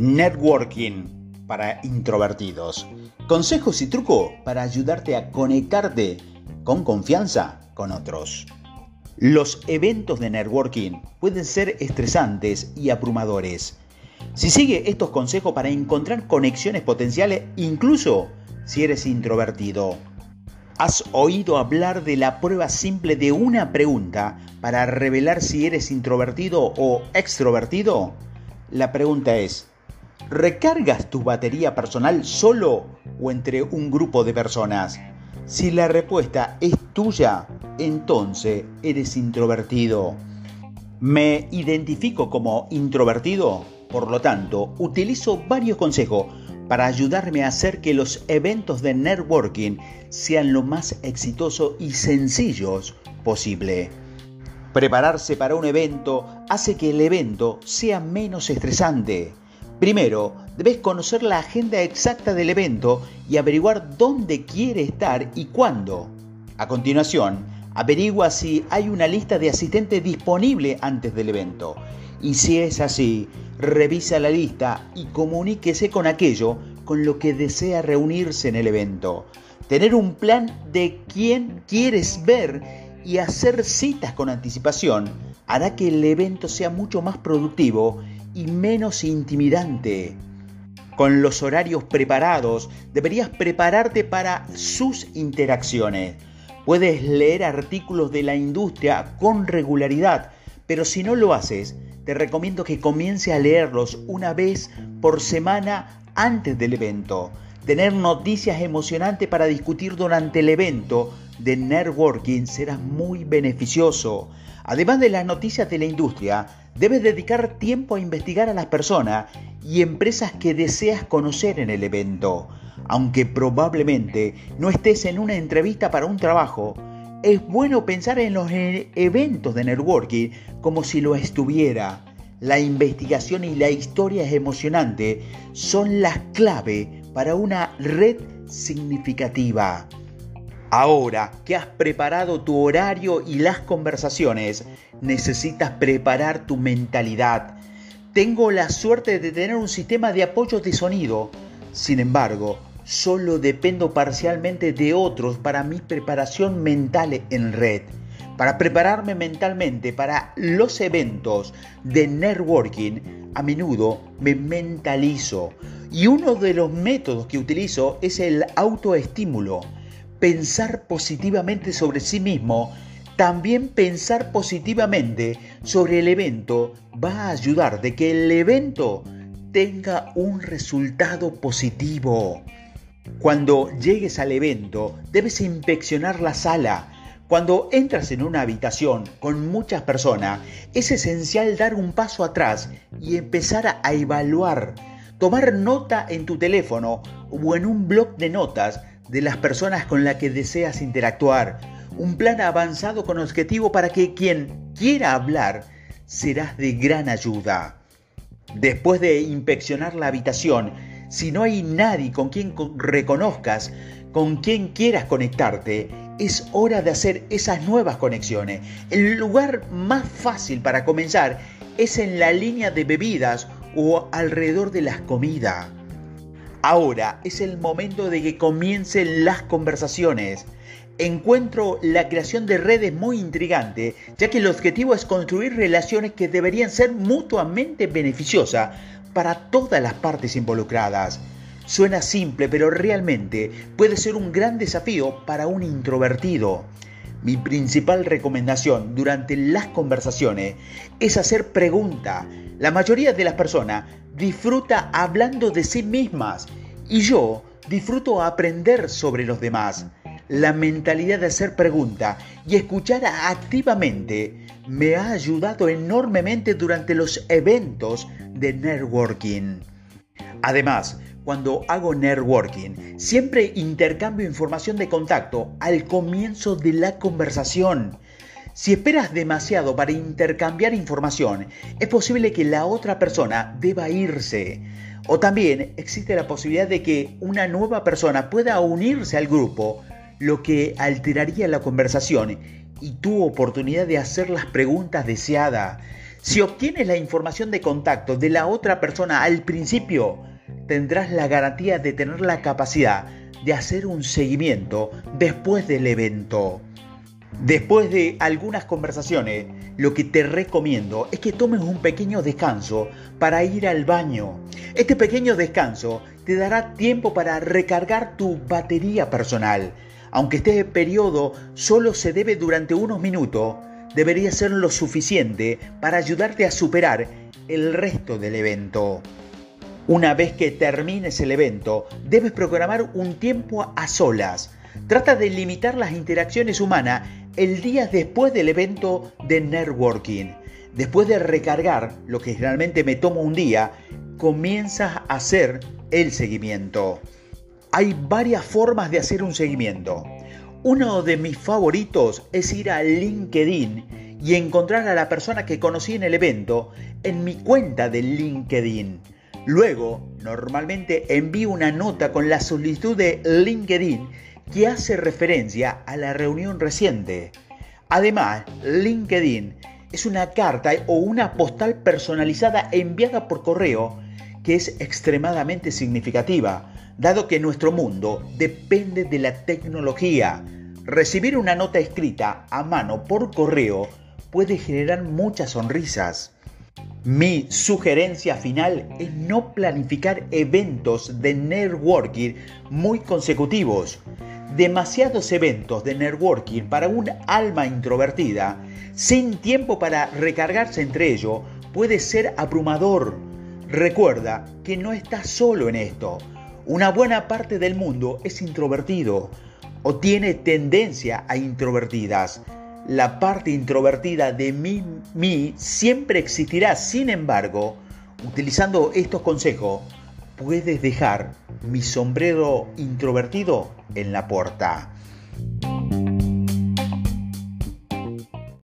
Networking para introvertidos. Consejos y trucos para ayudarte a conectarte con confianza con otros. Los eventos de networking pueden ser estresantes y abrumadores. Si sigue estos consejos para encontrar conexiones potenciales, incluso si eres introvertido. ¿Has oído hablar de la prueba simple de una pregunta para revelar si eres introvertido o extrovertido? La pregunta es, ¿recargas tu batería personal solo o entre un grupo de personas? Si la respuesta es tuya, entonces eres introvertido. Me identifico como introvertido, por lo tanto, utilizo varios consejos para ayudarme a hacer que los eventos de networking sean lo más exitosos y sencillos posible. Prepararse para un evento hace que el evento sea menos estresante. Primero, debes conocer la agenda exacta del evento y averiguar dónde quiere estar y cuándo. A continuación, averigua si hay una lista de asistentes disponible antes del evento y si es así, revisa la lista y comuníquese con aquello con lo que desea reunirse en el evento. Tener un plan de quién quieres ver y hacer citas con anticipación hará que el evento sea mucho más productivo y menos intimidante. Con los horarios preparados, deberías prepararte para sus interacciones. Puedes leer artículos de la industria con regularidad, pero si no lo haces, te recomiendo que comience a leerlos una vez por semana antes del evento. Tener noticias emocionantes para discutir durante el evento de networking será muy beneficioso. Además de las noticias de la industria, debes dedicar tiempo a investigar a las personas y empresas que deseas conocer en el evento. Aunque probablemente no estés en una entrevista para un trabajo, es bueno pensar en los e-, eventos de networking como si lo estuviera. La investigación y la historia emocionante son las clave para una red significativa. Ahora que has preparado tu horario y las conversaciones, necesitas preparar tu mentalidad. Tengo la suerte de tener un sistema de apoyo de sonido. Sin embargo, solo dependo parcialmente de otros para mi preparación mental en red. Para prepararme mentalmente para los eventos de networking, a menudo me mentalizo. Y uno de los métodos que utilizo es el autoestímulo. Pensar positivamente sobre sí mismo, también pensar positivamente sobre el evento va a ayudar de que el evento tenga un resultado positivo. Cuando llegues al evento, debes inspeccionar la sala. Cuando entras en una habitación con muchas personas, es esencial dar un paso atrás y empezar a evaluar, tomar nota en tu teléfono o en un blog de notas de las personas con las que deseas interactuar. Un plan avanzado con objetivo para que quien quiera hablar serás de gran ayuda. Después de inspeccionar la habitación, si no hay nadie con quien reconozcas, con quien quieras conectarte, es hora de hacer esas nuevas conexiones. El lugar más fácil para comenzar es en la línea de bebidas o alrededor de las comidas. Ahora es el momento de que comiencen las conversaciones. Encuentro la creación de redes muy intrigante, ya que el objetivo es construir relaciones que deberían ser mutuamente beneficiosas para todas las partes involucradas. Suena simple, pero realmente puede ser un gran desafío para un introvertido. Mi principal recomendación durante las conversaciones es hacer preguntas. La mayoría de las personas disfruta hablando de sí mismas y yo disfruto aprender sobre los demás. La mentalidad de hacer preguntas y escuchar activamente me ha ayudado enormemente durante los eventos de networking. Además, cuando hago networking, siempre intercambio información de contacto al comienzo de la conversación. Si esperas demasiado para intercambiar información, es posible que la otra persona deba irse. O también existe la posibilidad de que una nueva persona pueda unirse al grupo, lo que alteraría la conversación y tu oportunidad de hacer las preguntas deseadas. Si obtienes la información de contacto de la otra persona al principio, tendrás la garantía de tener la capacidad de hacer un seguimiento después del evento. Después de algunas conversaciones, lo que te recomiendo es que tomes un pequeño descanso para ir al baño. Este pequeño descanso te dará tiempo para recargar tu batería personal. Aunque este periodo solo se debe durante unos minutos, debería ser lo suficiente para ayudarte a superar el resto del evento. Una vez que termines el evento, debes programar un tiempo a solas. Trata de limitar las interacciones humanas el día después del evento de networking. Después de recargar, lo que generalmente me toma un día, comienzas a hacer el seguimiento. Hay varias formas de hacer un seguimiento. Uno de mis favoritos es ir a LinkedIn y encontrar a la persona que conocí en el evento en mi cuenta de LinkedIn. Luego, normalmente envío una nota con la solicitud de LinkedIn que hace referencia a la reunión reciente. Además, LinkedIn es una carta o una postal personalizada enviada por correo que es extremadamente significativa, dado que nuestro mundo depende de la tecnología. Recibir una nota escrita a mano por correo puede generar muchas sonrisas. Mi sugerencia final es no planificar eventos de networking muy consecutivos. Demasiados eventos de networking para un alma introvertida, sin tiempo para recargarse entre ellos, puede ser abrumador. Recuerda que no estás solo en esto. Una buena parte del mundo es introvertido o tiene tendencia a introvertidas la parte introvertida de mí, siempre existirá. Sin embargo, utilizando estos consejos, puedes dejar mi sombrero introvertido en la puerta.